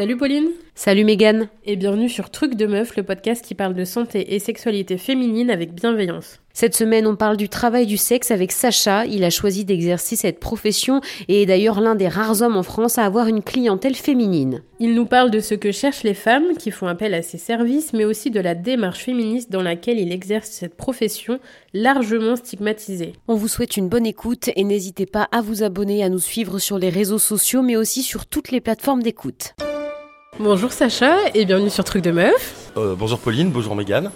Salut Pauline Salut Mégane Et bienvenue sur Truc de Meuf, le podcast qui parle de santé et sexualité féminine avec bienveillance. Cette semaine, on parle du travail du sexe avec Sacha. Il a choisi d'exercer cette profession et est d'ailleurs l'un des rares hommes en France à avoir une clientèle féminine. Il nous parle de ce que cherchent les femmes qui font appel à ses services, mais aussi de la démarche féministe dans laquelle il exerce cette profession largement stigmatisée. On vous souhaite une bonne écoute et n'hésitez pas à vous abonner, à nous suivre sur les réseaux sociaux, mais aussi sur toutes les plateformes d'écoute. Bonjour Sacha et bienvenue sur Truc de Meuf. Euh, bonjour Pauline, bonjour Mégane.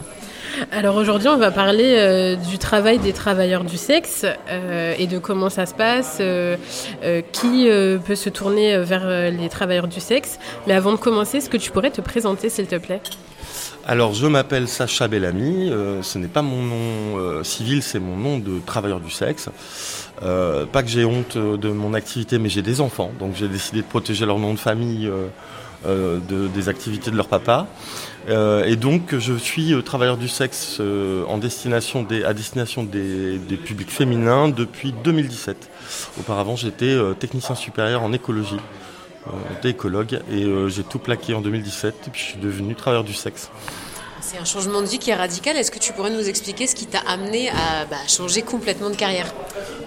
Alors aujourd'hui, on va parler euh, du travail des travailleurs du sexe euh, et de comment ça se passe, qui peut se tourner vers les travailleurs du sexe. Mais avant de commencer, est-ce que tu pourrais te présenter, s'il te plaît? Alors je m'appelle Sacha Bellamy, ce n'est pas mon nom civil, c'est mon nom de travailleur du sexe. pas que j'ai honte de mon activité, mais j'ai des enfants, donc j'ai décidé de protéger leur nom de famille euh, de, des activités de leur papa. Euh, et donc je suis euh, travailleur du sexe en destination des, à destination des, des, publics féminins depuis 2017. Auparavant j'étais technicien supérieur en écologie, écologue, et j'ai tout plaqué en 2017 et puis je suis devenu travailleur du sexe. C'est un changement de vie qui est radical. Est-ce que tu pourrais nous expliquer ce qui t'a amené à bah, changer complètement de carrière?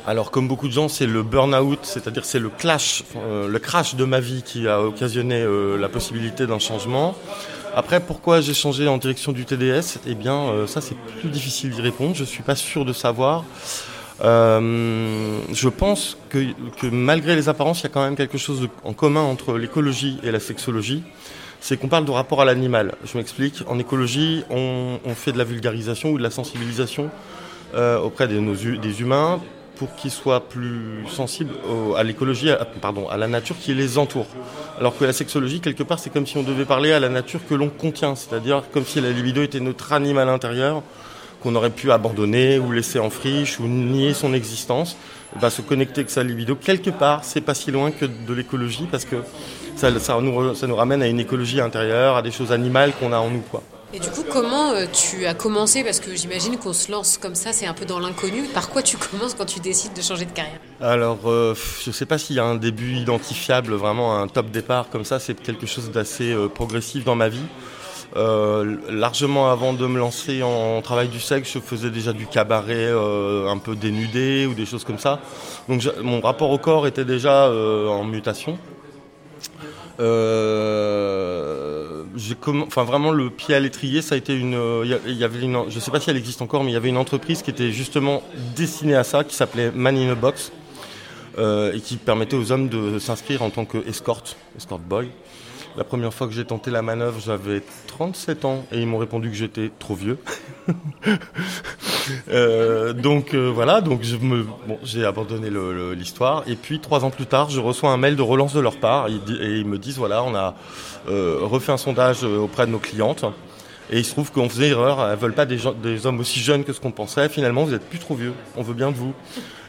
Alors, comme beaucoup de gens, c'est le burn-out, c'est-à-dire c'est le euh, crash de ma vie qui a occasionné euh, la possibilité d'un changement. Après, pourquoi j'ai changé en direction du TDS Eh bien, euh, ça, c'est plus difficile d'y répondre. Je suis pas sûr de savoir. je pense que, malgré les apparences, il y a quand même quelque chose en commun entre l'écologie et la sexologie c'est qu'on parle de rapport à l'animal. Je m'explique. En écologie, on, fait de la vulgarisation ou de la sensibilisation euh, auprès des, humains pour qu'ils soient plus sensibles à l'écologie, pardon, à la nature qui les entoure. Alors que la sexologie, quelque part, c'est comme si on devait parler à la nature que l'on contient, c'est-à-dire comme si la libido était notre animal intérieur qu'on aurait pu abandonner ou laisser en friche ou nier son existence. Bah, se connecter avec sa libido, quelque part, c'est pas si loin que de l'écologie parce que ça, nous, ça nous ramène à une écologie intérieure, à des choses animales qu'on a en nous. Quoi. Et du coup, comment euh, tu as commencé? Parce que j'imagine qu'on se lance comme ça, c'est un peu dans l'inconnu. Par quoi tu commences quand tu décides de changer de carrière? Alors, euh, je ne sais pas s'il y a un début identifiable, vraiment un top départ comme ça. C'est quelque chose d'assez euh, progressif dans ma vie. largement avant de me lancer en travail du sexe, je faisais déjà du cabaret un peu dénudé ou des choses comme ça. Donc mon rapport au corps était déjà en mutation. Euh, enfin vraiment le pied à l'étrier, ça a été une, il y avait une, je sais pas si elle existe encore, mais il y avait une entreprise qui était justement destinée à ça, qui s'appelait Man in a Box, euh, et qui permettait aux hommes de s'inscrire en tant qu'escorte, escort boy. La première fois que j'ai tenté la manœuvre, j'avais 37 ans et ils m'ont répondu que j'étais trop vieux. euh, donc euh, voilà, donc j'ai abandonné l'histoire. Et puis trois ans plus tard, je reçois un mail de relance de leur part et, ils me disent voilà, on a euh, refait un sondage auprès de nos clientes. Et il se trouve qu'on faisait erreur, elles veulent pas des, des hommes aussi jeunes que ce qu'on pensait. Finalement, vous êtes plus trop vieux, on veut bien de vous.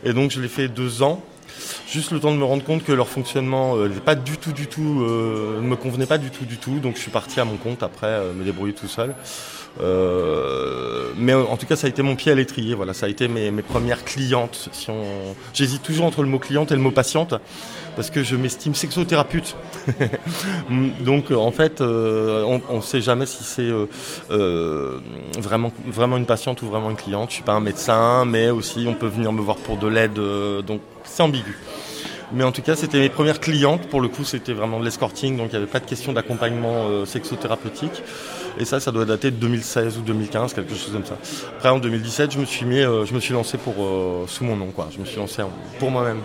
Et donc je l'ai fait deux ans Juste le temps de me rendre compte que leur fonctionnement euh, pas du tout, du tout, euh, ne me convenait pas du tout, du tout. Donc je suis parti à mon compte après, euh, me débrouiller tout seul. Mais en tout cas, ça a été mon pied à l'étrier. Voilà, ça a été mes, mes premières clientes. Si on... J'hésite toujours entre le mot cliente et le mot patiente parce que je m'estime sexothérapeute. Donc en fait, on ne sait jamais si c'est vraiment, vraiment une patiente ou vraiment une cliente. Je suis pas un médecin, mais aussi on peut venir me voir pour de l'aide. donc c'est ambigu. Mais en tout cas, c'était mes premières clientes. Pour le coup, c'était vraiment de l'escorting, donc il n'y avait pas de question d'accompagnement euh, sexothérapeutique. Et ça, ça doit dater de 2016 ou 2015, quelque chose comme ça. Après, en 2017, je me suis mis, euh, je me suis lancé pour euh, sous mon nom, quoi. Je me suis lancé pour moi-même.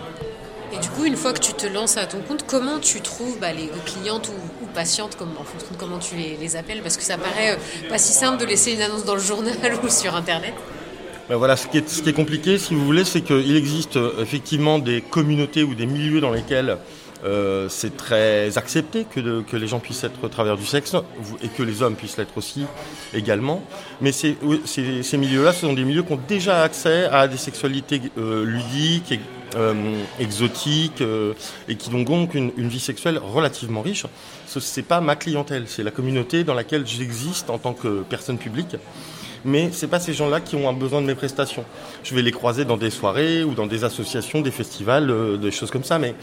Et du coup, une fois que tu te lances à ton compte, comment tu trouves bah, les clientes ou, patientes, en fonction de comment tu les, les appelles? Parce que ça paraît pas si simple de laisser une annonce dans le journal ou sur Internet. Ben voilà, ce qui, est, compliqué, si vous voulez, c'est qu'il existe euh, effectivement des communautés ou des milieux dans lesquels euh, c'est très accepté que, les gens puissent être travers du sexe et que les hommes puissent l'être aussi également. Mais ces, milieux-là, ce sont des milieux qui ont déjà accès à des sexualités euh, ludiques, euh, exotiques et qui ont donc une, une, vie sexuelle relativement riche. Ce n'est pas ma clientèle, c'est la communauté dans laquelle j'existe en tant que personne publique mais c'est pas ces gens-là qui ont un besoin de mes prestations. Je vais les croiser dans des soirées ou dans des associations, des festivals, euh, des choses comme ça, mais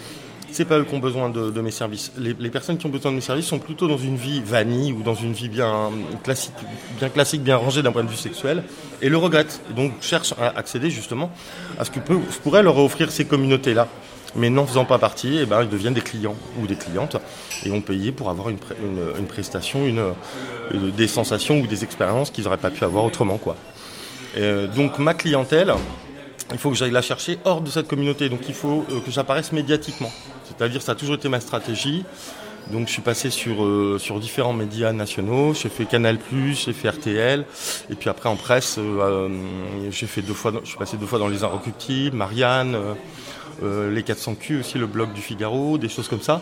c'est pas eux qui ont besoin de, mes services. Les, personnes qui ont besoin de mes services sont plutôt dans une vie vanille ou dans une vie bien classique, bien rangée d'un point de vue sexuel, et le regrettent. Et donc cherchent à accéder justement à ce que peut, pourrait leur offrir ces communautés-là. Mais n'en faisant pas partie, eh ben, ils deviennent des clients ou des clientes et ont payé pour avoir une, une, prestation, une, des sensations ou des expériences qu'ils n'auraient pas pu avoir autrement. Quoi. Euh, donc ma clientèle, il faut que j'aille la chercher hors de cette communauté. Donc il faut euh, que j'apparaisse médiatiquement. C'est-à-dire, ça a toujours été ma stratégie. Donc je suis passé sur, euh, sur différents médias nationaux, j'ai fait Canal+, j'ai fait RTL, et puis après en presse, j'ai fait deux fois, je suis passé deux fois dans Les Inrecuptibles, Marianne, euh, les 400 Q aussi, le blog du Figaro, des choses comme ça.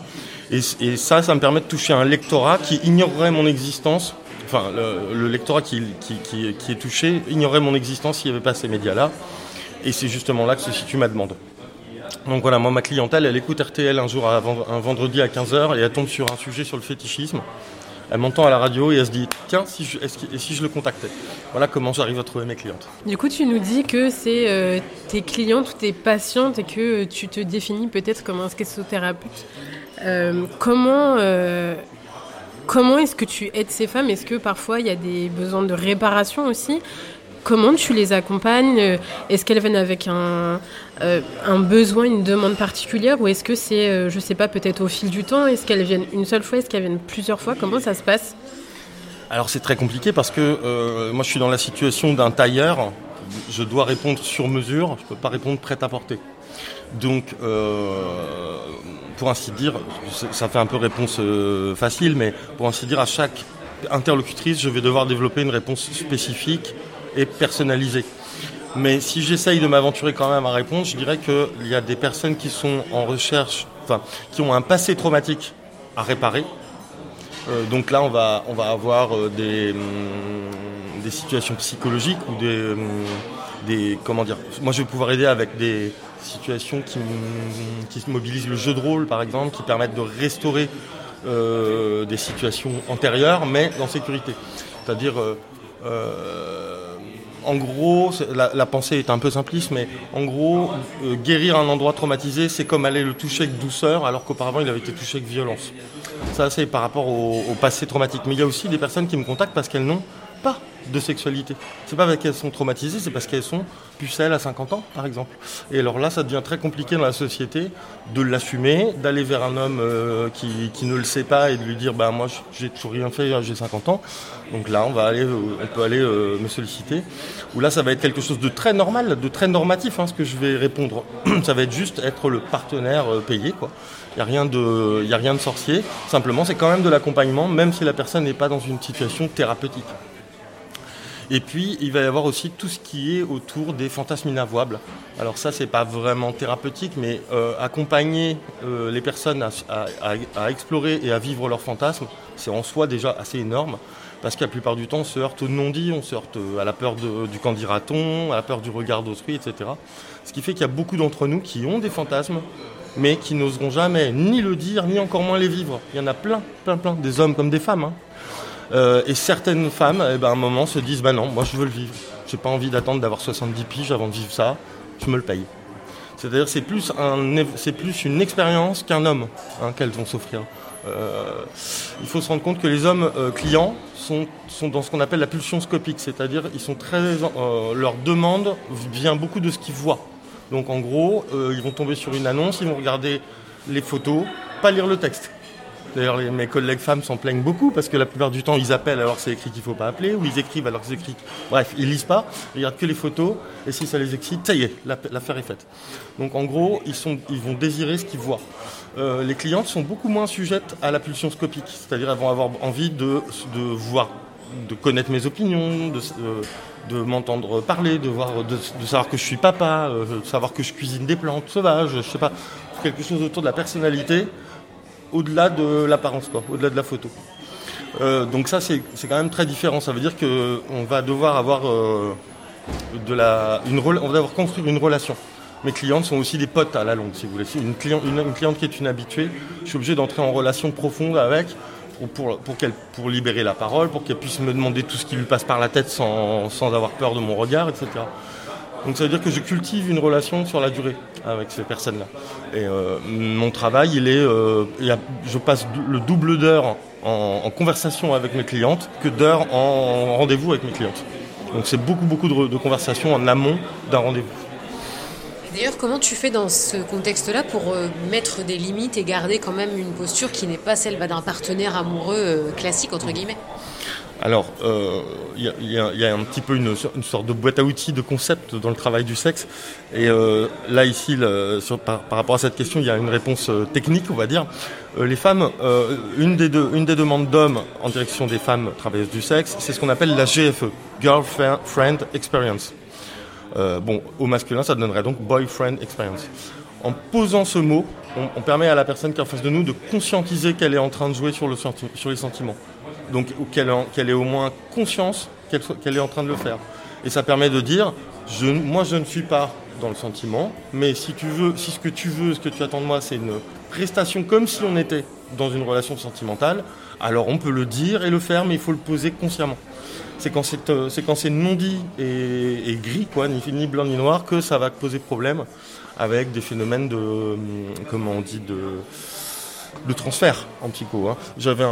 Et, ça, ça me permet de toucher un lectorat qui ignorerait mon existence, enfin le, lectorat qui, qui, est touché ignorerait mon existence s'il n'y avait pas ces médias-là. Et c'est justement là que se situe ma demande. Donc voilà, moi ma clientèle, elle écoute RTL un jour, un vendredi à 15h, et elle tombe sur un sujet sur le fétichisme. Elle m'entend à la radio et elle se dit tiens, si je, et si je le contactais? Voilà comment j'arrive à trouver mes clientes. Du coup, tu nous dis que c'est euh, tes clientes ou tes patientes et que tu te définis peut-être comme un schizothérapeute. Euh, comment euh, comment est-ce que tu aides ces femmes? Est-ce que parfois il y a des besoins de réparation aussi? Comment tu les accompagnes euh, Est-ce qu'elles viennent avec un, euh, un, besoin, une demande particulière Ou est-ce que c'est, euh, je ne sais pas, peut-être au fil du temps Est-ce qu'elles viennent une seule fois Est-ce qu'elles viennent plusieurs fois Comment ça se passe? Alors c'est très compliqué parce que moi je suis dans la situation d'un tailleur. Je dois répondre sur mesure, je ne peux pas répondre prêt à porter. Donc, pour ainsi dire, ça fait un peu réponse facile, mais pour ainsi dire, à chaque interlocutrice, je vais devoir développer une réponse spécifique et personnalisé. Mais si j'essaye de m'aventurer quand même à répondre, je dirais qu'il y a des personnes qui sont en recherche, enfin, qui ont un passé traumatique à réparer. Euh, donc là, on va, on va avoir euh, des, hum, des situations psychologiques ou des, hum, des, comment dire. Moi, je vais pouvoir aider avec des situations qui, qui mobilisent le jeu de rôle, par exemple, qui permettent de restaurer euh, des situations antérieures, mais en sécurité. C'est-à-dire en gros, la, pensée est un peu simpliste, mais en gros, euh, guérir un endroit traumatisé, c'est comme aller le toucher avec douceur, alors qu'auparavant il avait été touché avec violence. Ça, c'est par rapport au, au, passé traumatique. Mais il y a aussi des personnes qui me contactent parce qu'elles n'ont pas de sexualité. C'est pas parce qu'elles sont traumatisées, c'est parce qu'elles sont pucelles à 50 ans, par exemple. Et alors là, ça devient très compliqué dans la société de l'assumer, d'aller vers un homme euh, qui, ne le sait pas et de lui dire bah moi j'ai toujours rien fait, j'ai 50 ans. Donc là, on va aller, euh, on peut aller euh, me solliciter. Ou là, ça va être quelque chose de très normal, de très normatif, hein, ce que je vais répondre. ça va être juste être le partenaire payé. Il n'y a, a rien de sorcier. Simplement, c'est quand même de l'accompagnement, même si la personne n'est pas dans une situation thérapeutique. Et puis, il va y avoir aussi tout ce qui est autour des fantasmes inavouables. Alors ça, c'est pas vraiment thérapeutique, mais euh, accompagner euh, les personnes à, explorer et à vivre leurs fantasmes, c'est en soi déjà assez énorme. Parce que la plupart du temps, on se heurte au non-dit, on se heurte euh, à la peur du qu'en dira-t-on, à la peur du regard d'autrui, etc. Ce qui fait qu'il y a beaucoup d'entre nous qui ont des fantasmes, mais qui n'oseront jamais ni le dire, ni encore moins les vivre. Il y en a plein, plein, plein, des hommes comme des femmes. Hein. Euh, et certaines femmes, eh ben, à un moment, se disent Bah non, moi je veux le vivre. J'ai pas envie d'attendre d'avoir 70 piges avant de vivre ça. Je me le paye. C'est-à-dire c'est plus, un, c'est plus une expérience qu'un homme hein, qu'elles vont s'offrir. Euh, il faut se rendre compte que les hommes euh, clients sont, sont, dans ce qu'on appelle la pulsion scopique, c'est-à-dire ils sont très, leur demande vient beaucoup de ce qu'ils voient. Donc en gros, ils vont tomber sur une annonce, ils vont regarder les photos, pas lire le texte. D'ailleurs, mes collègues femmes s'en plaignent beaucoup parce que la plupart du temps, ils appellent alors que c'est écrit qu'il ne faut pas appeler, ou ils écrivent alors que c'est écrit. Bref, ils lisent pas, ils regardent que les photos, et si ça les excite, ça y est, l'affaire est faite. Donc en gros, ils, sont, ils vont désirer ce qu'ils voient. Euh, les clientes sont beaucoup moins sujettes à la pulsion scopique, c'est-à-dire elles vont avoir envie de, de voir, de connaître mes opinions, de, euh, de m'entendre parler, de, voir, de, savoir que je suis papa, euh, de savoir que je cuisine des plantes sauvages, je sais pas, quelque chose autour de la personnalité au-delà de l'apparence, au-delà de la photo. Euh, donc ça, c'est quand même très différent. Ça veut dire qu'on va devoir avoir euh, de la, une, on va devoir construire une relation. Mes clientes sont aussi des potes à la longue, si vous voulez. Une, client, une, cliente qui est une habituée, je suis obligé d'entrer en relation profonde avec pour, pour, libérer la parole, pour qu'elle puisse me demander tout ce qui lui passe par la tête sans avoir peur de mon regard, etc. Donc ça veut dire que je cultive une relation sur la durée avec ces personnes-là. Et euh, mon travail, il est, euh, je passe le double d'heures en, conversation avec mes clientes que d'heures en, rendez-vous avec mes clientes. Donc c'est beaucoup beaucoup de, de conversations en amont d'un rendez-vous. D'ailleurs, comment tu fais dans ce contexte-là pour euh, mettre des limites et garder quand même une posture qui n'est pas celle bah, d'un partenaire amoureux classique entre guillemets? Alors, il euh, y, a un petit peu une, sorte de boîte à outils, de concept dans le travail du sexe. Et euh, là, ici, par, rapport à cette question, il y a une réponse euh, technique, on va dire. les femmes, une, des demandes d'hommes en direction des femmes travailleuses du sexe, c'est ce qu'on appelle la GFE, Girlfriend Experience. bon, au masculin, ça donnerait donc Boyfriend Experience. En posant ce mot, on, permet à la personne qui est en face de nous de conscientiser qu'elle est en train de jouer sur les sentiments donc qu'elle ait au moins conscience qu'elle est en train de le faire. Et ça permet de dire, moi je ne suis pas dans le sentiment, mais si tu veux, si ce que tu veux, ce que tu attends de moi, c'est une prestation comme si on était dans une relation sentimentale, alors on peut le dire et le faire, mais il faut le poser consciemment. C'est quand c'est euh, non dit et, gris, quoi, ni, ni blanc ni noir, que ça va poser problème avec des phénomènes de, hum, comment on dit, de le transfert en psycho. Hein. J'avais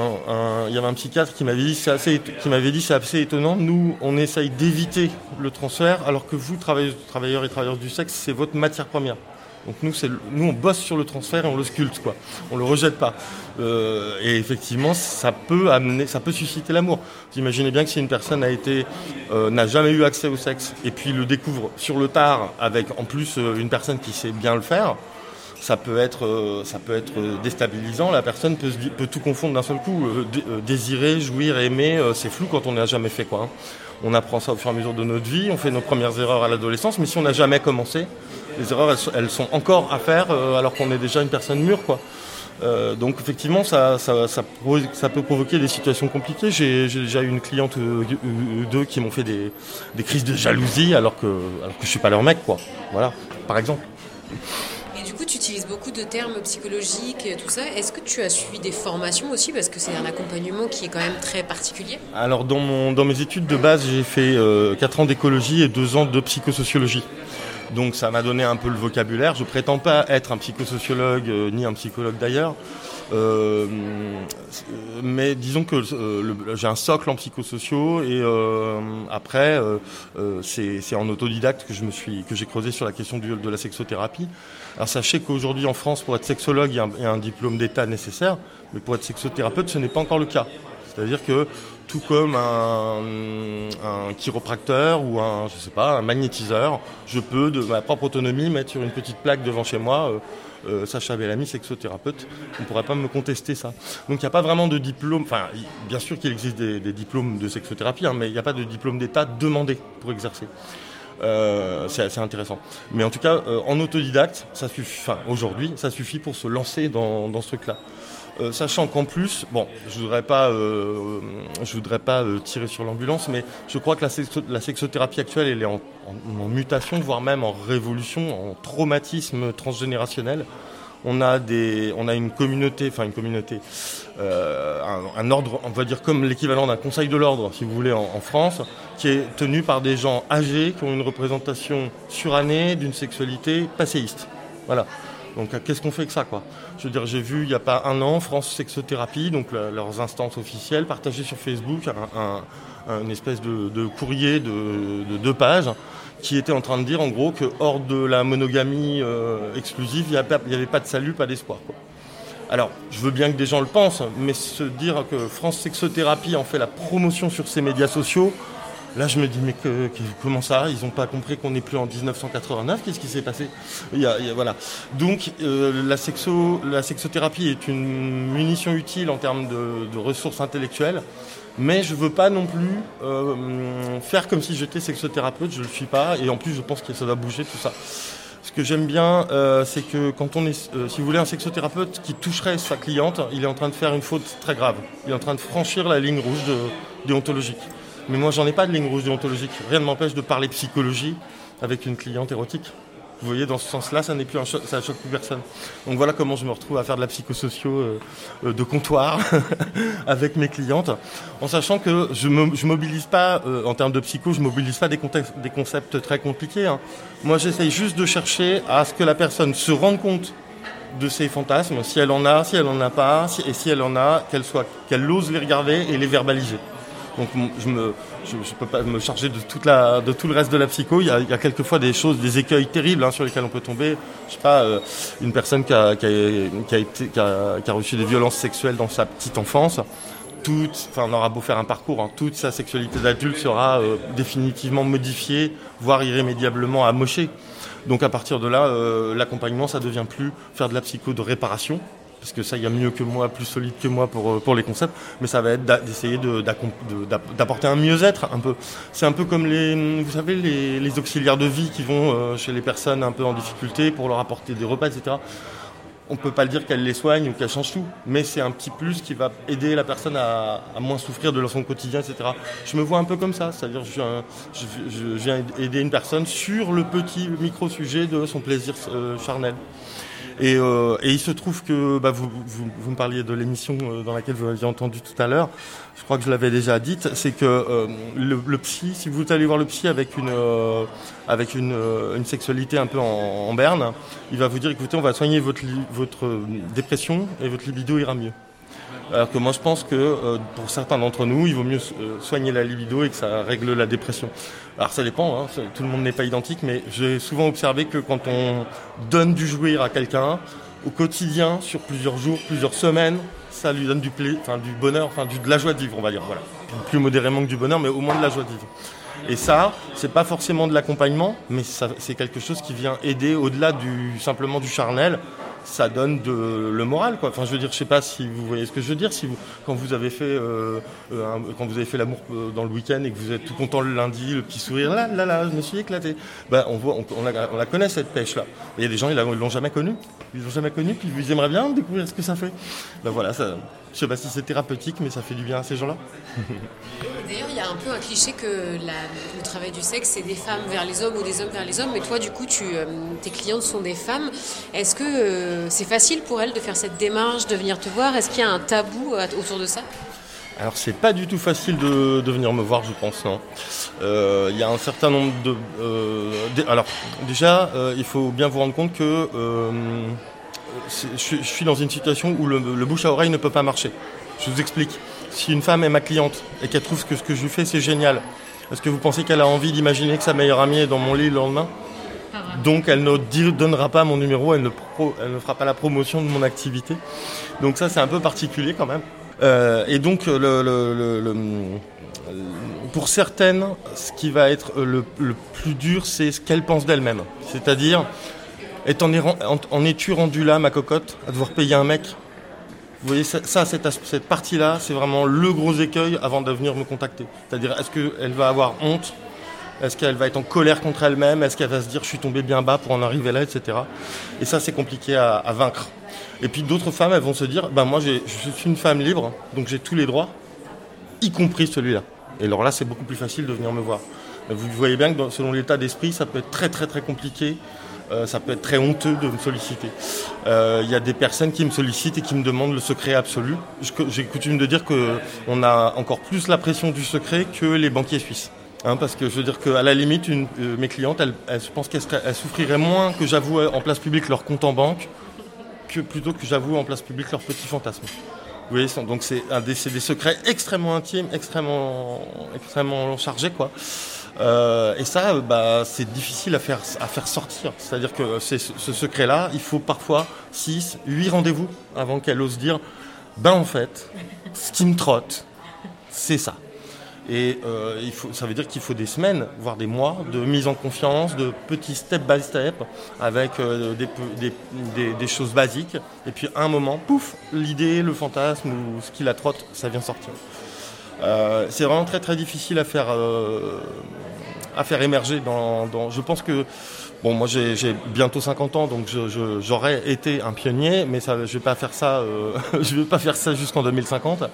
il y avait un psychiatre qui m'avait dit c'est assez, qui m'avait dit c'est assez étonnant. Nous, on essaye d'éviter le transfert, alors que vous, travailleurs et travailleurs du sexe, c'est votre matière première. Donc nous, nous, on bosse sur le transfert et on le sculpte, quoi. On le rejette pas. Euh, et effectivement, ça peut amener, ça peut susciter l'amour. Vous imaginez bien que si une personne a été, euh, n'a jamais eu accès au sexe et puis le découvre sur le tard avec en plus euh, une personne qui sait bien le faire, ça peut être, euh, ça peut être déstabilisant. La personne peut, tout confondre d'un seul coup. Euh, euh, désirer, jouir, aimer, c'est flou quand on n'a jamais fait quoi. Hein. On apprend ça au fur et à mesure de notre vie. On fait nos premières erreurs à l'adolescence, mais si on n'a jamais commencé, les erreurs elles, sont encore à faire alors qu'on est déjà une personne mûre quoi. donc effectivement, ça, ça, ça, peut provoquer des situations compliquées. J'ai déjà eu une cliente ou deux qui m'ont fait des, des, crises de jalousie alors que, alors que je suis pas leur mec, quoi. Voilà, par exemple tu utilises beaucoup de termes psychologiques et tout ça. Est-ce que tu as suivi des formations aussi Parce que c'est un accompagnement qui est quand même très particulier? Alors, dans, mon, dans mes études de base, j'ai fait 4 euh, ans d'écologie et 2 ans de psychosociologie. Donc ça m'a donné un peu le vocabulaire. Je prétends pas être un psychosociologue euh, ni un psychologue d'ailleurs. Euh, mais disons que j'ai un socle en psychosociaux et après c'est en autodidacte que je me suis que j'ai creusé sur la question de la sexothérapie. Alors sachez qu'aujourd'hui en France, pour être sexologue, il y a un, diplôme d'État nécessaire, mais pour être sexothérapeute, ce n'est pas encore le cas. C'est-à-dire que tout comme un, chiropracteur ou un, je sais pas, un magnétiseur, je peux de ma propre autonomie mettre sur une petite plaque devant chez moi. Euh, euh, Sacha Bellamy, sexothérapeute, on ne pourrait pas me contester ça. Donc il n'y a pas vraiment de diplôme, enfin bien sûr qu'il existe des, diplômes de sexothérapie, hein, mais il n'y a pas de diplôme d'État demandé pour exercer. Euh, c'est assez intéressant. Mais en tout cas, euh, en autodidacte, ça suffit. Enfin, aujourd'hui, ça suffit pour se lancer dans, dans ce truc-là. Euh, sachant qu'en plus, bon, je voudrais pas, je voudrais pas tirer sur l'ambulance, mais je crois que la, sexothérapie actuelle, elle est en, en, mutation, voire même en révolution, en traumatisme transgénérationnel on a une communauté, enfin une communauté, euh, un, ordre, on va dire comme l'équivalent d'un conseil de l'ordre, si vous voulez, en, France, qui est tenu par des gens âgés qui ont une représentation surannée d'une sexualité passéiste. Voilà. Donc qu'est-ce qu'on fait avec ça quoi? Je veux dire, j'ai vu il n'y a pas un an France Sexothérapie, donc leurs instances officielles, partager sur Facebook un, espèce de, courrier de, deux pages qui était en train de dire en gros que hors de la monogamie euh, exclusive, il n'y avait pas de salut, pas d'espoir. Alors, je veux bien que des gens le pensent, mais se dire que France Sexothérapie en fait la promotion sur ses médias sociaux, là je me dis mais comment ça Ils n'ont pas compris qu'on n'est plus en 1989 Qu'est-ce qui s'est passé? Voilà. Donc euh, la, sexo, la sexothérapie est une munition utile en termes de ressources intellectuelles. Mais je veux pas non plus euh, faire comme si j'étais sexothérapeute, je le suis pas, et en plus je pense que ça va bouger tout ça. Ce que j'aime bien, euh, c'est que quand on est, si vous voulez, un sexothérapeute qui toucherait sa cliente, il est en train de faire une faute très grave. Il est en train de franchir la ligne rouge de, déontologique. Mais moi, j'en ai pas de ligne rouge déontologique. Rien ne m'empêche de parler psychologie avec une cliente érotique. Vous voyez, dans ce sens-là, ça n'est ça choque plus personne. Donc voilà comment je me retrouve à faire de la psychosociaux euh, euh, de comptoir avec mes clientes, en sachant que je ne mobilise pas, euh, en termes de psycho, je mobilise pas des, des concepts très compliqués. Hein. Moi, j'essaye juste de chercher à ce que la personne se rende compte de ses fantasmes, si elle en a, si elle en a pas, et si elle en a, qu'elle soit, qu'elle ose les regarder et les verbaliser. Donc je ne peux pas me charger de, tout le reste de la psycho. Il y a, quelquefois des choses, des écueils terribles hein, sur lesquels on peut tomber. Je sais pas, euh, une personne qui a reçu des violences sexuelles dans sa petite enfance. Toute, enfin, on aura beau faire un parcours, hein, toute sa sexualité d'adulte sera euh, définitivement modifiée, voire irrémédiablement amochée. Donc à partir de là, euh, l'accompagnement, ça devient plus faire de la psycho de réparation, parce que ça, il y a mieux que moi, plus solide que moi pour, euh, pour les concepts, mais ça va être d'essayer d'apporter un mieux-être un peu. C'est un peu comme les, vous savez, les, auxiliaires de vie qui vont euh, chez les personnes un peu en difficulté pour leur apporter des repas, etc. On ne peut pas le dire qu'elle les soigne ou qu'elle change tout, mais c'est un petit plus qui va aider la personne à, moins souffrir de son quotidien, etc. Je me vois un peu comme ça, c'est-à-dire je, je, viens aider une personne sur le petit micro-sujet de son plaisir euh, charnel. Et, euh, et, il se trouve que bah, vous, vous, vous, me parliez de l'émission euh, dans laquelle vous aviez entendu tout à l'heure. Je crois que je l'avais déjà dite. C'est que euh, le, le, psy, si vous allez voir le psy avec une euh, avec une, euh, une, sexualité un peu en, en, berne, il va vous dire écoutez, on va soigner votre votre dépression et votre libido ira mieux. Alors que moi je pense que euh, pour certains d'entre nous, il vaut mieux euh, soigner la libido et que ça règle la dépression. Alors ça dépend, hein, tout le monde n'est pas identique, mais j'ai souvent observé que quand on donne du jouir à quelqu'un, au quotidien, sur plusieurs jours, plusieurs semaines, ça lui donne du, enfin, du bonheur, enfin du, de la joie de vivre, on va dire. Voilà. Plus modérément que du bonheur, mais au moins de la joie de vivre. Et ça, c'est pas forcément de l'accompagnement, mais c'est quelque chose qui vient aider au-delà du simplement du charnel ça donne de, le moral quoi. Enfin je veux dire je sais pas si vous voyez ce que je veux dire si vous quand vous avez fait euh, un, quand vous avez fait l'amour euh, dans le week-end et que vous êtes tout content le lundi le petit sourire là là là je me suis éclaté. Ben on voit on, la, on la connaît cette pêche là il y a des gens ils l'ont jamais connue. Ils l'ont jamais connue puis ils aimeraient bien découvrir ce que ça fait. Ben voilà ça je sais pas si c'est thérapeutique mais ça fait du bien à ces gens là D'ailleurs, il y a un peu un cliché que la, le travail du sexe, c'est des femmes vers les hommes ou des hommes vers les hommes. Mais toi, du coup, tu, euh, tes clientes sont des femmes. Est-ce que euh, c'est facile pour elles de faire cette démarche, de venir te voir? Est-ce qu'il y a un tabou euh, autour de ça? Alors c'est pas du tout facile de, de, venir me voir, je pense. Il euh, y a un certain nombre de. Euh, alors déjà, il faut bien vous rendre compte que je, suis dans une situation où le, bouche à oreille ne peut pas marcher. Je vous explique. Si une femme est ma cliente et qu'elle trouve que ce que je fais c'est génial, est-ce que vous pensez qu'elle a envie d'imaginer que sa meilleure amie est dans mon lit le lendemain? Donc elle ne donnera pas mon numéro, elle ne, fera pas la promotion de mon activité. Donc ça c'est un peu particulier quand même. Euh, et donc pour certaines, ce qui va être le, plus dur, c'est ce qu'elles pensent d'elles-mêmes. C'est-à-dire, est en, en, es-tu rendu là, ma cocotte, à devoir payer un mec? Vous voyez, ça, cette, cette partie-là, c'est vraiment le gros écueil avant de venir me contacter. C'est-à-dire, est-ce qu'elle va avoir honte? Est-ce qu'elle va être en colère contre elle-même? Est-ce qu'elle va se dire, je suis tombé bien bas pour en arriver là, etc. Et ça, c'est compliqué à, à, vaincre. Et puis d'autres femmes, elles vont se dire, ben moi, je suis une femme libre, donc j'ai tous les droits, y compris celui-là. Et alors là, c'est beaucoup plus facile de venir me voir. Vous voyez bien que selon l'état d'esprit, ça peut être très très très compliqué euh, ça peut être très honteux de me solliciter. Il euh, y a des personnes qui me sollicitent et qui me demandent le secret absolu. J'ai coutume de dire qu'on a encore plus la pression du secret que les banquiers suisses. Hein, parce que je veux dire qu'à la limite, euh, mes clientes, elles, elles, je pense qu'elles souffriraient moins que j'avoue en place publique leur compte en banque que plutôt que j'avoue en place publique leurs petits fantasmes. Vous voyez, donc c'est des, des secrets extrêmement intimes, extrêmement, extrêmement chargés, quoi. Euh, et ça, bah, c'est difficile à faire, à faire sortir. C'est-à-dire que ce secret-là, il faut parfois 6, 8 rendez-vous avant qu'elle ose dire Ben en fait, ce qui me trotte, c'est ça. Et euh, il faut, ça veut dire qu'il faut des semaines, voire des mois de mise en confiance, de petits step by step, avec euh, des, des, des, choses basiques. Et puis à un moment, pouf, l'idée, le fantasme ou ce qui la trotte, ça vient sortir. Euh, c'est vraiment très très difficile à faire, euh, à faire émerger. Dans, je pense que bon, moi j'ai bientôt 50 ans, donc j'aurais été un pionnier, mais je vais. Euh, vais pas faire ça jusqu'en 2050.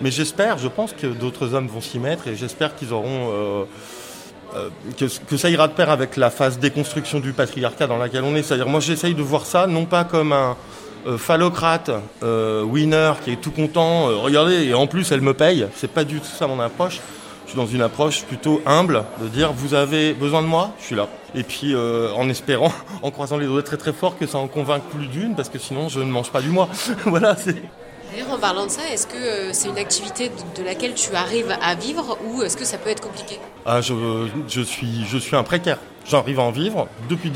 Mais j'espère, je pense que d'autres hommes vont s'y mettre et j'espère qu'ils auront que, que, ça ira de pair avec la phase déconstruction du patriarcat dans laquelle on est. C'est-à-dire, moi, j'essaye de voir ça non pas comme un phallocrate, winner, qui est tout content, regardez, et en plus, elle me paye. C'est pas du tout ça mon approche dans une approche plutôt humble, de dire vous avez besoin de moi, je suis là. Et puis euh, en espérant, en croisant les doigts très très fort, que ça en convainc plus d'une, parce que sinon je ne mange pas du mois. voilà, c'est. D'ailleurs, en parlant de ça, est-ce que euh, c'est une activité de, laquelle tu arrives à vivre ou est-ce que ça peut être compliqué? Ah, je, je, suis, je suis un précaire. J'arrive à en vivre depuis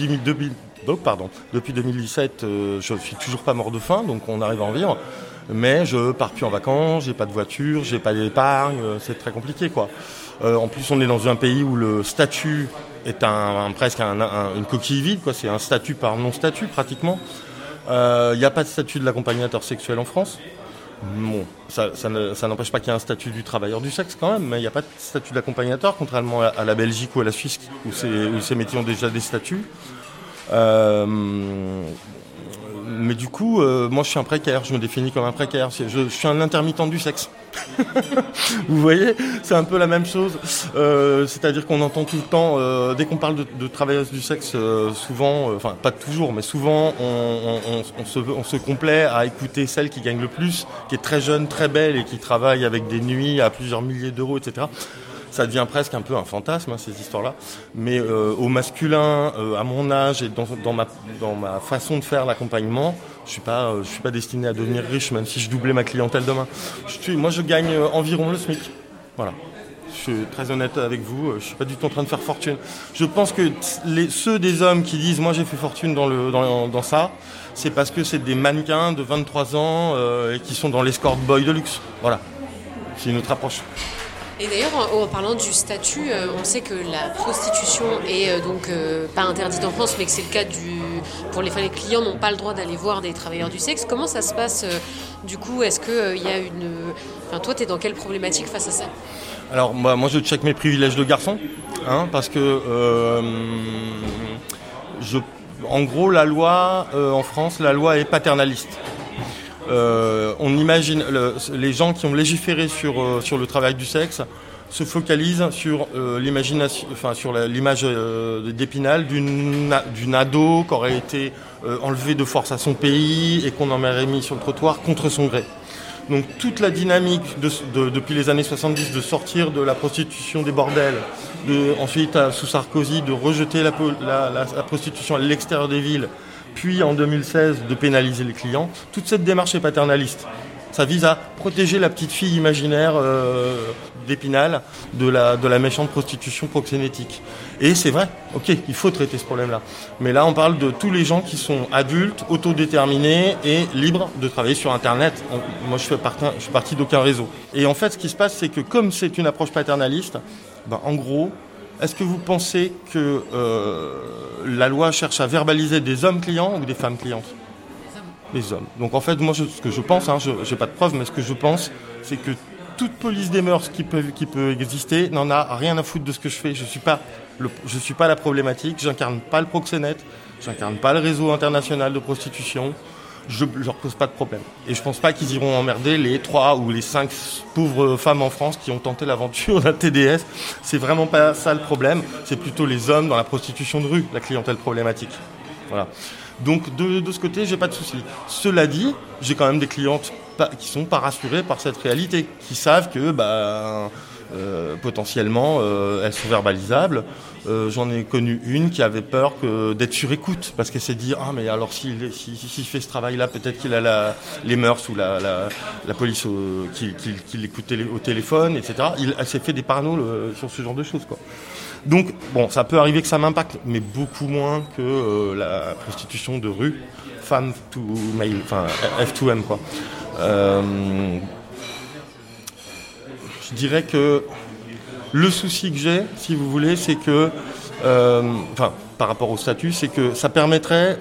2000, pardon, depuis 2017. Euh, je suis toujours pas mort de faim, donc on arrive à en vivre mais je pars plus en vacances, j'ai pas de voiture, j'ai pas d'épargne, euh, c'est très compliqué quoi. Euh, en plus, on est dans un pays où le statut est presque une coquille vide, quoi. C'est un statut par non-statut pratiquement. Il euh, n'y a pas de statut de l'accompagnateur sexuel en France. Bon, ça, ça n'empêche pas qu'il y ait un statut du travailleur du sexe quand même, mais il n'y a pas de statut d'accompagnateur, contrairement à, la Belgique ou à la Suisse où ces, métiers ont déjà des statuts. Euh, mais du coup, euh, moi je suis un précaire, je me définis comme un précaire. Je, suis un intermittent du sexe. Vous voyez, c'est un peu la même chose. Euh, c'est-à-dire qu'on entend tout le temps, euh, dès qu'on parle de, de, travailleuses du sexe, souvent, enfin pas toujours, mais souvent, on, se, on se complaît à écouter celle qui gagne le plus, qui est très jeune, très belle et qui travaille avec des nuits à plusieurs milliers d'euros, etc ça devient presque un peu un fantasme, hein, ces histoires-là. Mais euh, au masculin, euh, à mon âge et dans, ma, façon de faire l'accompagnement, je suis pas, euh, suis pas destiné à devenir riche, même si je doublais ma clientèle demain. Moi, je gagne environ le SMIC. Voilà. Je suis très honnête avec vous, je suis pas du tout en train de faire fortune. Je pense que ceux des hommes qui disent moi j'ai fait fortune dans ça, c'est parce que c'est des mannequins de 23 ans et qui sont dans l'escort boy de luxe. Voilà. C'est une autre approche. Et d'ailleurs, en, parlant du statut, euh, on sait que la prostitution est euh, donc euh, pas interdite en France, mais que c'est le cas du, pour les, les clients n'ont pas le droit d'aller voir des travailleurs du sexe. Comment ça se passe du coup? Est-ce qu'il y a une. Enfin, toi, tu es dans quelle problématique face à ça? Alors, moi, moi, je check mes privilèges de garçon, hein, parce que. je, en gros, la loi en France, la loi est paternaliste. Euh, on imagine les gens qui ont légiféré sur, euh, sur le travail du sexe se focalisent sur euh, enfin sur l'image d'Épinal d'une ado qui aurait été enlevée de force à son pays et qu'on en aurait mis sur le trottoir contre son gré. Donc toute la dynamique depuis les années 70 de sortir de la prostitution des bordels, de, ensuite sous Sarkozy de rejeter la prostitution à l'extérieur des villes puis en 2016 de pénaliser les clients. Toute cette démarche est paternaliste. Ça vise à protéger la petite fille imaginaire euh, d'Épinal de la, de la méchante prostitution proxénétique. Et c'est vrai, ok, il faut traiter ce problème-là. Mais là, on parle de tous les gens qui sont adultes, autodéterminés et libres de travailler sur Internet. moi, je fais, partie, je fais partie d'aucun réseau. Et en fait, ce qui se passe, c'est que comme c'est une approche paternaliste, ben, en gros, est-ce que vous pensez que euh, la loi cherche à verbaliser des hommes clients ou des femmes clientes? Les hommes. Donc en fait, moi, ce que je pense, hein, je n'ai pas de preuves, mais ce que je pense, c'est que toute police des mœurs qui peut, qui peut exister n'en a rien à foutre de ce que je fais. Je ne suis, pas je suis pas la problématique, j'incarne pas le proxénète, j'incarne pas le réseau international de prostitution je ne leur pose pas de problème. Et je pense pas qu'ils iront emmerder les trois ou les cinq pauvres femmes en France qui ont tenté l'aventure d'un TDS. C'est vraiment pas ça le problème. C'est plutôt les hommes dans la prostitution de rue, la clientèle problématique. Voilà. Donc de, de ce côté, j'ai pas de souci. Cela dit, j'ai quand même des clientes qui sont pas rassurées par cette réalité, qui savent que bah, euh, potentiellement euh, elles sont verbalisables. Euh, j'en ai connu une qui avait peur d'être sur écoute parce qu'elle s'est dit ah mais alors s'il si, fait ce travail-là peut-être qu'il a les mœurs ou la, police qui, qui, l'écoute au téléphone etc. Elle s'est fait des parano sur ce genre de choses quoi. Donc bon ça peut arriver que ça m'impacte mais beaucoup moins que la prostitution de rue femme to mail enfin F2M quoi. Je dirais que le souci que j'ai, si vous voulez, c'est que, euh, enfin, par rapport au statut, c'est que ça permettrait,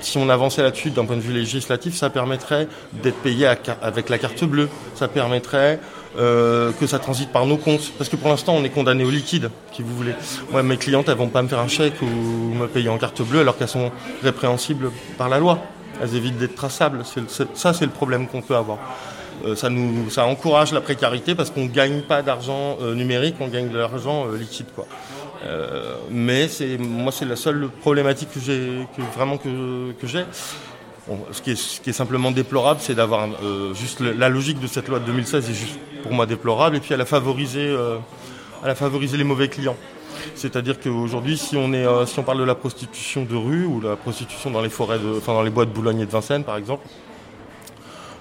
si on avançait là-dessus d'un point de vue législatif, ça permettrait d'être payé avec la carte bleue. Ça permettrait euh, que ça transite par nos comptes. Parce que pour l'instant, on est condamné au liquide, si vous voulez. Moi, mes clientes, elles vont pas me faire un chèque ou me payer en carte bleue alors qu'elles sont répréhensibles par la loi. Elles évitent d'être traçables. ça, c'est le problème qu'on peut avoir. Ça, nous, ça encourage la précarité parce qu'on ne gagne pas d'argent numérique, on gagne de l'argent liquide. Quoi. mais moi, c'est la seule problématique que j'ai, vraiment que, j'ai. ce, qui est, simplement déplorable, c'est d'avoir juste la logique de cette loi de 2016 est juste pour moi déplorable, et puis elle a favorisé, les mauvais clients. C'est-à-dire qu'aujourd'hui, si on euh, parle de la prostitution de rue ou la prostitution dans les forêts, dans les bois de Boulogne et de Vincennes, par exemple,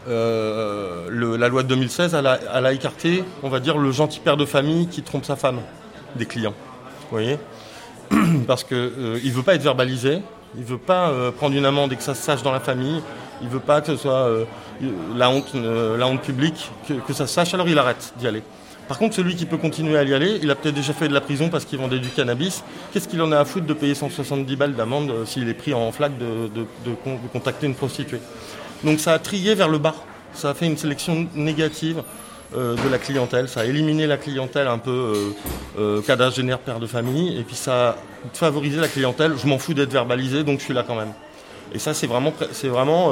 euh, la loi de 2016, elle a, écarté, on va dire, le gentil père de famille qui trompe sa femme des clients. Vous voyez? Parce qu'il euh, ne veut pas être verbalisé, il ne veut pas prendre une amende et que ça se sache dans la famille, il ne veut pas que ce soit la, honte, publique, que, ça se sache, alors il arrête d'y aller. Par contre, celui qui peut continuer à y aller, il a peut-être déjà fait de la prison parce qu'il vendait du cannabis. Qu'est-ce qu'il en a à foutre de payer 170 balles d'amende euh, s'il est pris en flaque de, contacter une prostituée? Donc ça a trié vers le bas. Ça a fait une sélection négative euh, de la clientèle. Ça a éliminé la clientèle un peu euh, euh père de famille. Et puis ça a favorisé la clientèle. Je m'en fous d'être verbalisé, donc je suis là quand même. Et ça, c'est vraiment,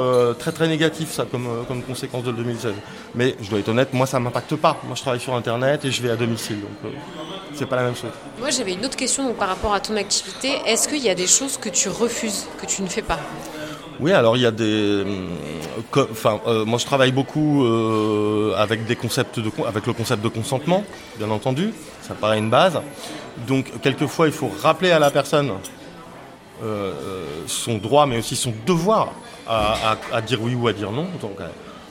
euh, très très négatif, ça, comme, conséquence de 2016. Mais je dois être honnête, moi, ça m'impacte pas. Moi, je travaille sur Internet et je vais à domicile, donc c'est pas la même chose. Moi, j'avais une autre question par rapport à ton activité. Est-ce qu'il y a des choses que tu refuses, que tu ne fais pas? Oui, alors il y a des. Enfin, moi je travaille beaucoup avec des concepts de, avec le concept de consentement, bien entendu. Ça paraît une base. Donc quelquefois il faut rappeler à la personne euh, son droit, mais aussi son devoir à, dire oui ou à dire non. Donc,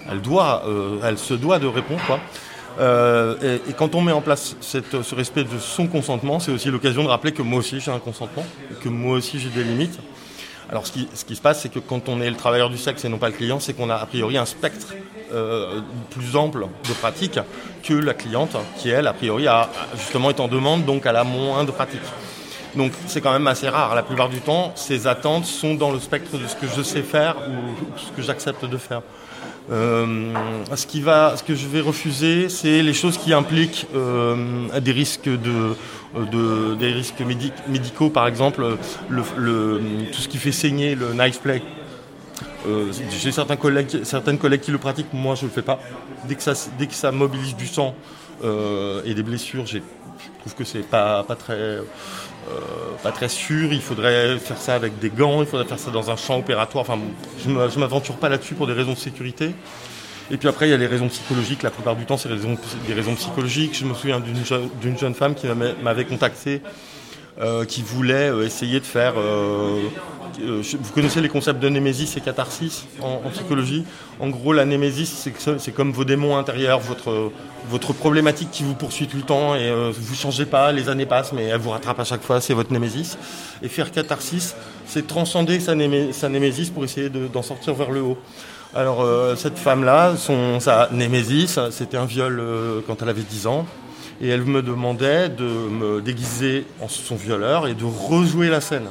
elle, doit, euh, elle se doit de répondre. Quoi. Euh, et, quand on met en place cette, ce respect de son consentement, c'est aussi l'occasion de rappeler que moi aussi j'ai un consentement, que moi aussi j'ai des limites. Alors ce qui, se passe, c'est que quand on est le travailleur du sexe et non pas le client, c'est qu'on a a priori un spectre plus ample de pratiques que la cliente, qui elle, a priori, a, justement est en demande, donc elle a moins de pratiques. Donc c'est quand même assez rare. La plupart du temps, ces attentes sont dans le spectre de ce que je sais faire ou ce que j'accepte de faire. Euh, ce, qui va, ce que je vais refuser, c'est les choses qui impliquent euh, des risques de, de des risques médicaux, par exemple, le, tout ce qui fait saigner le knife play. Euh, j'ai certains collègues, certaines collègues qui le pratiquent, moi je le fais pas. Dès que ça mobilise du sang et des blessures, je trouve que c'est pas, pas très euh, pas très sûr. Il faudrait faire ça avec des gants, il faudrait faire ça dans un champ opératoire. Enfin, je ne m'aventure pas là-dessus pour des raisons de sécurité. Et puis après, il y a les raisons psychologiques. La plupart du temps, c'est des raisons psychologiques. Je me souviens d'une jeune femme qui m'avait contacté euh, qui voulait euh, essayer de faire. Euh, vous connaissez les concepts de némésis et catharsis en, psychologie. En gros, la némésis, c'est comme vos démons intérieurs, votre, votre problématique qui vous poursuit tout le temps et vous changez pas, les années passent, mais elle vous rattrape à chaque fois, c'est votre némésis. Et faire catharsis, c'est transcender sa, némésis pour essayer d'en sortir vers le haut. Alors, cette femme-là, sa némésis, c'était un viol quand elle avait 10 ans et elle me demandait de me déguiser en son violeur et de rejouer la scène.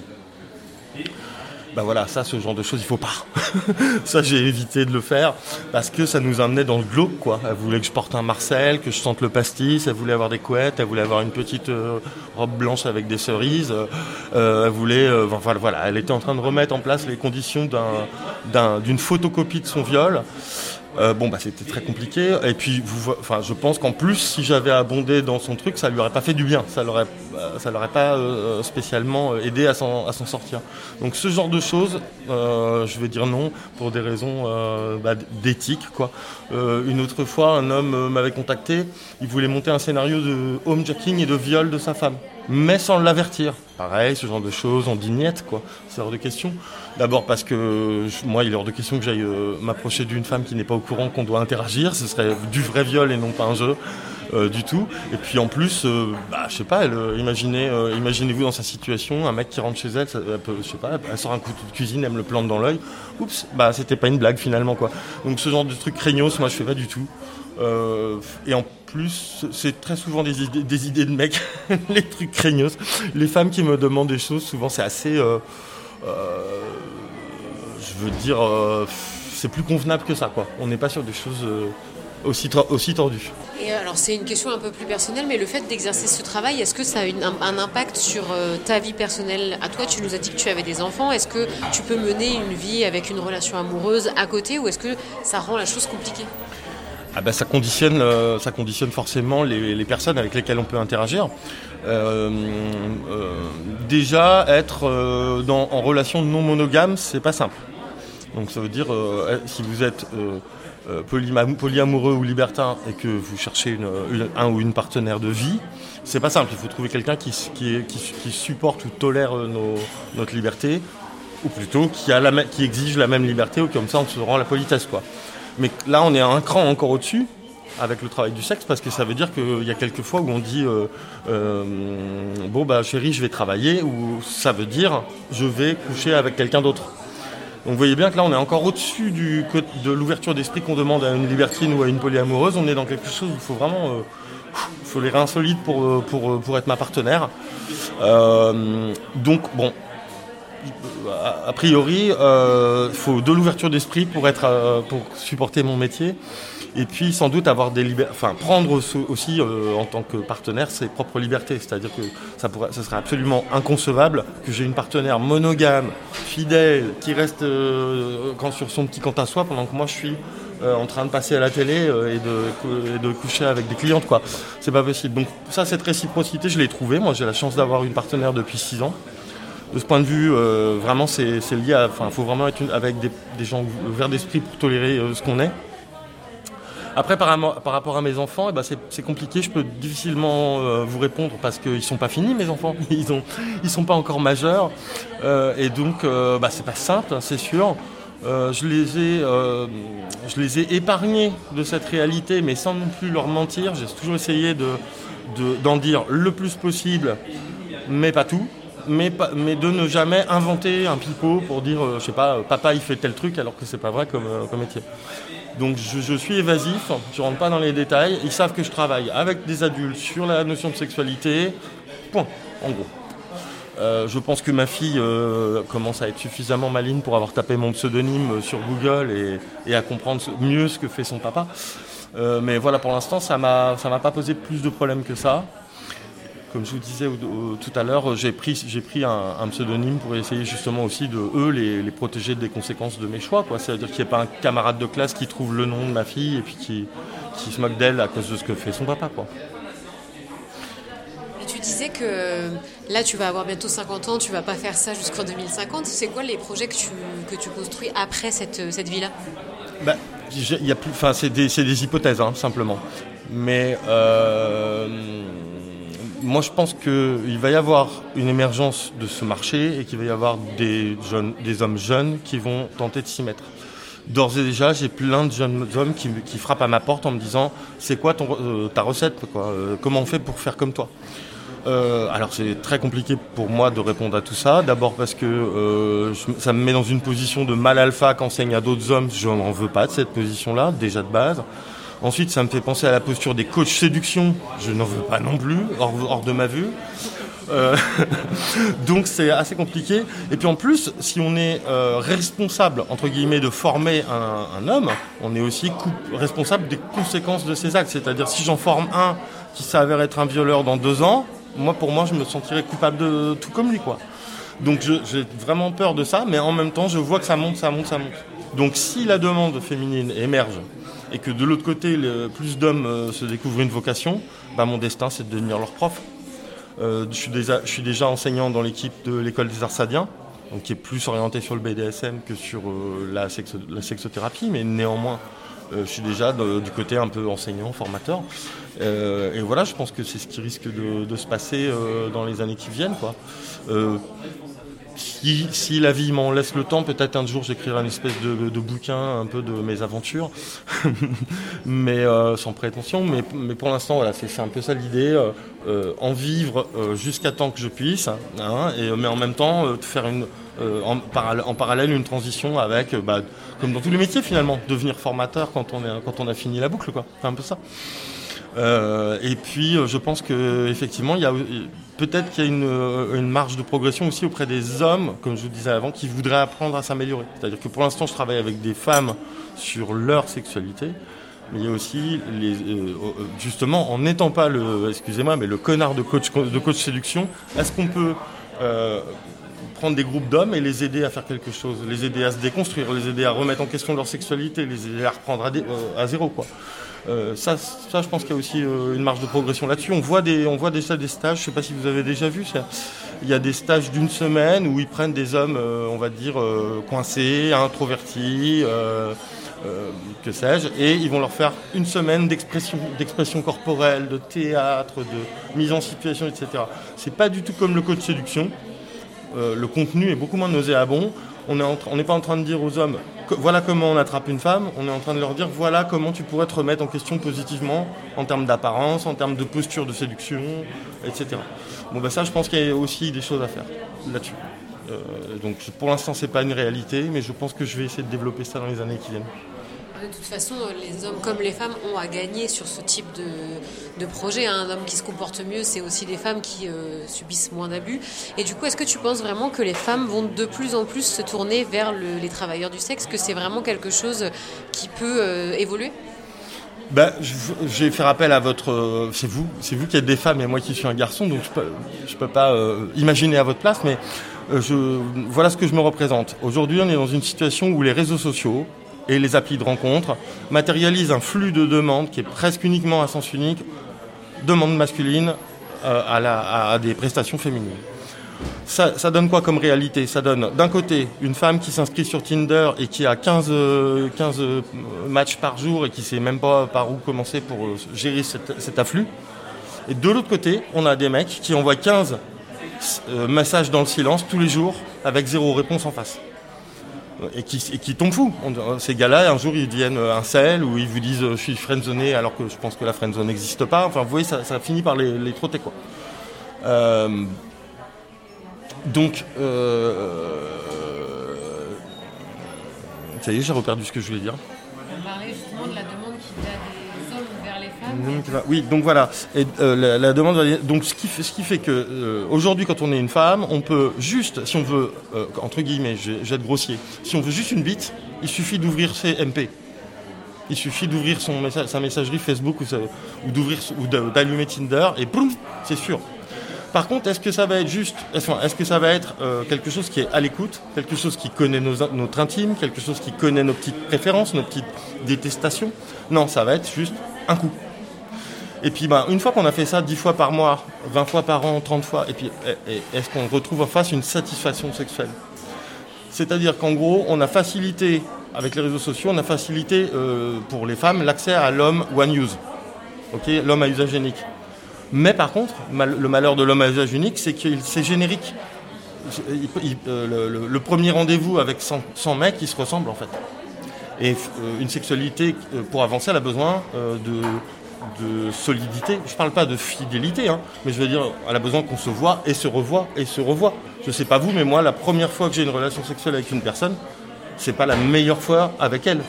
Ben voilà, ça, ce genre de choses, il faut pas. ça, j'ai évité de le faire parce que ça nous amenait dans le glauque, quoi. Elle voulait que je porte un Marcel, que je sente le pastis, elle voulait avoir des couettes, elle voulait avoir une petite euh, robe blanche avec des cerises, euh, elle voulait, euh, enfin voilà, elle était en train de remettre en place les conditions d'une photocopie de son viol. Euh, bon, bah, c'était très compliqué. Et puis, je pense qu'en plus, si j'avais abondé dans son truc, ça lui aurait pas fait du bien. Ça l'aurait, euh, ça l'aurait pas euh, spécialement aidé à s'en, sortir. Donc, ce genre de choses, je vais dire non pour des raisons bah, d'éthique, quoi. une autre fois, un homme m'avait contacté. Il voulait monter un scénario de homejacking et de viol de sa femme mais sans l'avertir. Pareil, ce genre de choses, en dignette, quoi. C'est hors de question. D'abord parce que moi, il est hors de question que j'aille euh, m'approcher d'une femme qui n'est pas au courant qu'on doit interagir. Ce serait du vrai viol et non pas un jeu. Euh, du tout. Et puis en plus, euh, bah, je sais pas, imaginez, imaginez-vous dans sa situation, un mec qui rentre chez elle, je sais pas, elle sort un couteau de cuisine, elle me le plante dans l'œil. Oups, bah c'était pas une blague finalement quoi. Donc ce genre de truc craignos, moi je fais pas du tout. et en plus, c'est très souvent des idées, des idées de mecs, les trucs craignos. Les femmes qui me demandent des choses, souvent c'est assez. Euh, euh, je veux dire, euh, c'est plus convenable que ça, quoi. On n'est pas sur des choses aussi, aussi tordues. Et alors, c'est une question un peu plus personnelle, mais le fait d'exercer ce travail, est-ce que ça a un, impact sur ta vie personnelle? À toi, tu nous as dit que tu avais des enfants. Est-ce que tu peux mener une vie avec une relation amoureuse à côté, ou est-ce que ça rend la chose compliquée? Ah ben, ça, conditionne, ça conditionne forcément les, personnes avec lesquelles on peut interagir. déjà, être en relation non monogame, c'est pas simple. Donc ça veut dire, si vous êtes euh, polyamoureux ou libertin et que vous cherchez un ou une partenaire de vie, c'est pas simple. Il faut trouver quelqu'un qui, supporte ou tolère euh, notre liberté, ou plutôt qui, exige la même liberté, ou comme ça on se rend la politesse. Quoi. Mais là, on est un cran encore au-dessus avec le travail du sexe parce que ça veut dire qu'il y a quelques fois où on dit euh, bon bah chérie je vais travailler ou ça veut dire je vais coucher avec quelqu'un d'autre. Donc vous voyez bien que là on est encore au-dessus de l'ouverture d'esprit qu'on demande à une libertine ou à une polyamoureuse. On est dans quelque chose où il faut vraiment... Euh, faut les reins solides pour, euh, pour, euh, pour être ma partenaire. donc bon, a priori, il faut de l'ouverture d'esprit pour, être, pour supporter mon métier et puis sans doute avoir des enfin prendre aussi euh, en tant que partenaire ses propres libertés. C'est-à-dire que ça, pourrait, ça serait absolument inconcevable que j'ai une partenaire monogame, fidèle, qui reste euh, quand sur son petit compte à soi pendant que moi je suis euh, en train de passer à la télé et de, de, coucher avec des clientes. quoi. C'est pas possible. Donc ça, cette réciprocité, je l'ai trouvée. Moi, j'ai la chance d'avoir une partenaire depuis 6 ans de ce point de vue, vraiment, c'est lié à. Il faut vraiment être avec des, gens ouverts d'esprit pour tolérer ce qu'on est. Après, par, rapport à mes enfants, eh ben, c'est compliqué. Je peux difficilement euh, vous répondre parce qu'ils ne sont pas finis, mes enfants. Ils ne sont pas encore majeurs. Euh, et donc, euh, bah, c'est pas simple, hein, c'est sûr. je, les ai, épargnés de cette réalité, mais sans non plus leur mentir. J'ai toujours essayé d'en de, dire le plus possible, mais pas tout. Mais, de ne jamais inventer un pipeau pour dire, je sais pas, papa il fait tel truc alors que c'est pas vrai comme, comme métier. Donc je, suis évasif, je rentre pas dans les détails. Ils savent que je travaille avec des adultes sur la notion de sexualité. Point, en gros. Euh, je pense que ma fille euh, commence à être suffisamment maligne pour avoir tapé mon pseudonyme sur Google et, à comprendre mieux ce que fait son papa. Euh, mais voilà, pour l'instant, ça ne m'a pas posé plus de problèmes que ça comme je vous disais tout à l'heure, j'ai pris, j'ai pris un, pseudonyme pour essayer justement aussi de eux les, protéger des conséquences de mes choix. C'est-à-dire qu'il n'y ait pas un camarade de classe qui trouve le nom de ma fille et puis qui, se moque d'elle à cause de ce que fait son papa. Quoi. Et tu disais que là tu vas avoir bientôt 50 ans, tu vas pas faire ça jusqu'en 2050. C'est quoi les projets que tu, que tu construis après cette, cette vie-là? Bah, y a plus, c'est des, des, hypothèses hein, simplement. Mais euh, moi, je pense qu'il va y avoir une émergence de ce marché et qu'il va y avoir des, jeunes, des hommes jeunes qui vont tenter de s'y mettre. D'ores et déjà, j'ai plein de jeunes hommes qui, frappent à ma porte en me disant c'est quoi ton, euh, ta recette quoi? Euh, Comment on fait pour faire comme toi? Euh, alors c'est très compliqué pour moi de répondre à tout ça. D'abord parce que ça me met dans une position de mal alpha qu'enseigne à d'autres hommes. Je n'en veux pas de cette position-là, déjà de base. Ensuite, ça me fait penser à la posture des coachs séduction. Je n'en veux pas non plus, hors, de ma vue. Euh, donc c'est assez compliqué. Et puis en plus, si on est euh, responsable, entre guillemets, de former un, homme, on est aussi responsable des conséquences de ses actes. C'est-à-dire si j'en forme un qui s'avère être un violeur dans deux ans, moi pour moi je me sentirais coupable de tout comme lui. quoi. Donc j'ai vraiment peur de ça, mais en même temps je vois que ça monte, ça monte, ça monte. Donc si la demande féminine émerge et que de l'autre côté, plus d'hommes euh, se découvrent une vocation, bah, mon destin, c'est de devenir leur prof. Euh, je, suis déjà, enseignant dans l'équipe de l'école des arts sadiens, donc qui est plus orienté sur le BDSM que sur euh, la, sexothérapie, mais néanmoins, je suis déjà du côté un peu enseignant, formateur. et voilà, je pense que c'est ce qui risque de, de se passer dans les années qui viennent. Quoi. Si, la vie m'en laisse le temps, peut-être un jour j'écrirai une espèce de, bouquin un peu de mes aventures, mais euh, sans prétention. Mais, pour l'instant, voilà, c'est un peu ça l'idée, euh, euh, en vivre jusqu'à temps que je puisse, hein, et, mais en même temps faire une, en, parallèle une transition avec, bah, comme dans tous les métiers finalement, devenir formateur quand on, quand on a fini la boucle. C'est un peu ça. Euh, et puis, euh, je pense qu'effectivement, il y a peut-être qu'il y a euh, une, marge de progression aussi auprès des hommes, comme je vous disais avant, qui voudraient apprendre à s'améliorer. C'est-à-dire que pour l'instant, je travaille avec des femmes sur leur sexualité, mais il y a aussi, justement, en n'étant pas le, excusez-moi, mais le connard de coach, de coach séduction, est-ce qu'on peut prendre des groupes d'hommes et les aider à faire quelque chose, les aider à se déconstruire, les aider à remettre en question leur sexualité, les aider à reprendre à, à zéro, quoi. Euh, ça, je pense qu'il y a aussi euh, une marge de progression là-dessus. On voit, des, on déjà des stages, je ne sais pas si vous avez déjà vu, il y a des stages d'une semaine où ils prennent des hommes, euh, on va dire, coincés, introvertis, que sais-je, et ils vont leur faire une semaine d'expression, d'expression corporelle, de théâtre, de mise en situation, etc. C'est pas du tout comme le code séduction. le contenu est beaucoup moins nauséabond. On n'est pas en train de dire aux hommes voilà comment on attrape une femme, on est en train de leur dire voilà comment tu pourrais te remettre en question positivement en termes d'apparence, en termes de posture de séduction, etc. Bon bah ça je pense qu'il y a aussi des choses à faire là-dessus. Euh, donc pour l'instant c'est pas une réalité, mais je pense que je vais essayer de développer ça dans les années qui viennent. De toute façon, les hommes comme les femmes ont à gagner sur ce type de, projet. Hein. Un homme qui se comporte mieux, c'est aussi des femmes qui euh, subissent moins d'abus. Et du coup, est-ce que tu penses vraiment que les femmes vont de plus en plus se tourner vers les travailleurs du sexe, que c'est vraiment quelque chose qui peut euh, évoluer? Ben, je, vais faire appel à votre. Euh, c'est vous, c'est vous qui êtes des femmes et moi qui suis un garçon, donc je peux, peux pas imaginer à votre place, mais voilà ce que je me représente. Aujourd'hui, on est dans une situation où les réseaux sociaux, et les applis de rencontre matérialisent un flux de demandes qui est presque uniquement à sens unique, demande masculine euh, à, des prestations féminines. Ça, donne quoi comme réalité? Ça donne d'un côté une femme qui s'inscrit sur Tinder et qui a 15, 15 matchs par jour et qui ne sait même pas par où commencer pour euh, gérer cet, afflux. Et de l'autre côté, on a des mecs qui envoient 15 euh, messages dans le silence tous les jours avec zéro réponse en face et qui, et qui tombent fous. ces gars-là, un jour, ils deviennent un sel ou ils vous disent je suis friendzoné alors que je pense que la friendzone n'existe pas. Enfin, vous voyez, ça, finit par les, les trotter, quoi. Euh, donc, euh, ça y est, j'ai reperdu ce que je voulais dire. On parlait justement de la demande qui vient des hommes vers les femmes. Oui, donc voilà. Et, euh, la, demande, donc ce qui fait, ce qui fait que euh, aujourd'hui, quand on est une femme, on peut juste, si on veut, euh, entre guillemets, être grossier, si on veut juste une bite, il suffit d'ouvrir ses MP. Il suffit d'ouvrir son sa messagerie Facebook ou, ou d'allumer Tinder et boum, c'est sûr. Par contre, est-ce que ça va être juste, est-ce que ça va être quelque chose qui est à l'écoute, quelque chose qui connaît notre intime, quelque chose qui connaît nos petites préférences, nos petites détestations? Non, ça va être juste un coup. Et puis, ben, une fois qu'on a fait ça 10 fois par mois, 20 fois par an, 30 fois, et puis, est-ce qu'on retrouve en face une satisfaction sexuelle? C'est-à-dire qu'en gros, on a facilité, avec les réseaux sociaux, on a facilité euh, pour les femmes l'accès à l'homme one use, l'homme à usage unique. Mais par contre, le malheur de l'homme à usage unique, c'est que c'est générique. Euh, le, premier rendez-vous avec 100, mecs, ils se ressemblent en fait. Et euh, une sexualité, pour avancer, elle a besoin de, solidité. Je ne parle pas de fidélité, hein, mais je veux dire, elle a besoin qu'on se voit et se revoit et se revoit. Je ne sais pas vous, mais moi, la première fois que j'ai une relation sexuelle avec une personne, c'est pas la meilleure fois avec elle.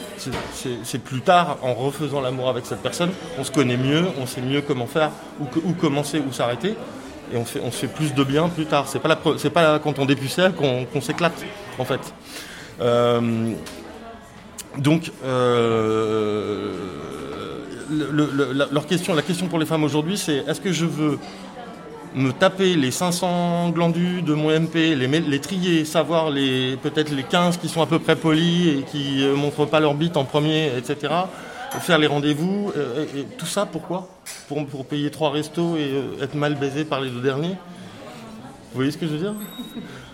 C'est plus tard, en refaisant l'amour avec cette personne, on se connaît mieux, on sait mieux comment faire, où, commencer, où s'arrêter. Et on, fait, fait plus de bien plus tard. C'est pas, la, pas quand on dépucelle qu'on s'éclate, en fait. Euh, donc, euh, leur question, la question pour les femmes aujourd'hui, c'est est-ce que je veux me taper les 500 glandus de mon MP, les, trier, savoir les peut-être les 15 qui sont à peu près polis et qui ne euh, montrent pas leur bite en premier, etc. Faire les rendez-vous, euh, tout ça pourquoi? Pour, payer trois restos et euh, être mal baisé par les deux derniers? Vous voyez ce que je veux dire?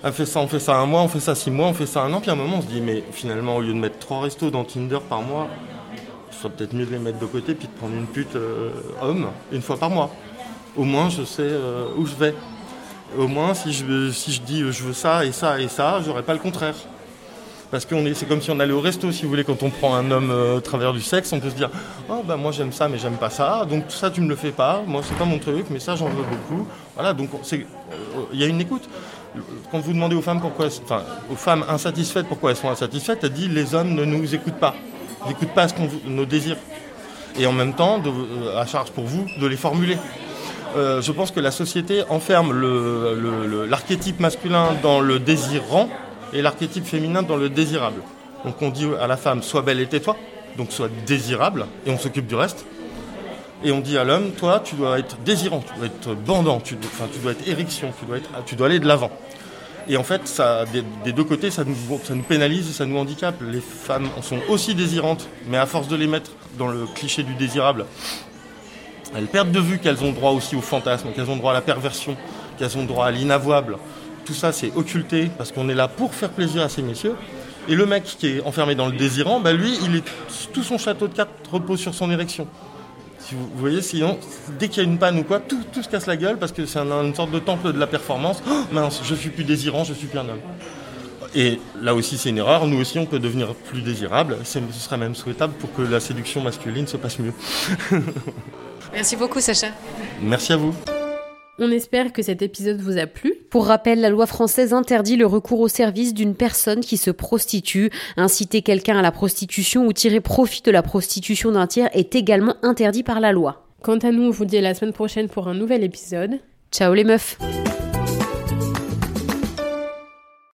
On fait, ça, on fait ça un mois, on fait ça six mois, on fait ça un an, puis à un moment on se dit mais finalement au lieu de mettre trois restos dans Tinder par mois, ce serait peut-être mieux de les mettre de côté puis de prendre une pute homme une fois par mois au moins je sais euh, où je vais. Au moins, si je, dis je veux ça et ça et ça, j'aurais pas le contraire. Parce que c'est comme si on allait au resto, si vous voulez, quand on prend un homme euh, au travers du sexe, on peut se dire oh, ben moi j'aime ça, mais j'aime pas ça, donc ça tu me le fais pas, moi c'est pas mon truc, mais ça j'en veux beaucoup. Voilà, donc euh, il y a une écoute. Quand vous demandez aux femmes pourquoi, aux femmes insatisfaites pourquoi elles sont insatisfaites, elles disent les hommes ne nous écoutent pas, n'écoutent pas ce qu'on nos désirs. Et en même temps, à charge pour vous de les formuler. Euh, je pense que la société enferme l'archétype masculin dans le désirant et l'archétype féminin dans le désirable. Donc on dit à la femme, sois belle et tais-toi, donc sois désirable, et on s'occupe du reste. Et on dit à l'homme, toi, tu dois être désirant, tu dois être bandant, tu, dois, tu dois être érection, tu dois, être, tu dois aller de l'avant. Et en fait, ça, des, deux côtés, ça nous, pénalise ça nous handicape. Les femmes sont aussi désirantes, mais à force de les mettre dans le cliché du désirable, elles perdent de vue qu'elles ont droit aussi au fantasme, qu'elles ont droit à la perversion, qu'elles ont droit à l'inavouable. Tout ça, c'est occulté parce qu'on est là pour faire plaisir à ces messieurs. Et le mec qui est enfermé dans le désirant, bah lui, tout son château de cartes repose sur son érection. Si vous, voyez, sinon, dès qu'il y a une panne ou quoi, tout, tout se casse la gueule parce que c'est une sorte de temple de la performance. Oh, mince, je suis plus désirant, je suis plus un homme. Et là aussi, c'est une erreur. Nous aussi, on peut devenir plus désirable. Ce serait même souhaitable pour que la séduction masculine se passe mieux. Merci beaucoup, Sacha. Merci à vous. On espère que cet épisode vous a plu. Pour rappel, la loi française interdit le recours au service d'une personne qui se prostitue. Inciter quelqu'un à la prostitution ou tirer profit de la prostitution d'un tiers est également interdit par la loi. Quant à nous, on vous dit à la semaine prochaine pour un nouvel épisode. Ciao les meufs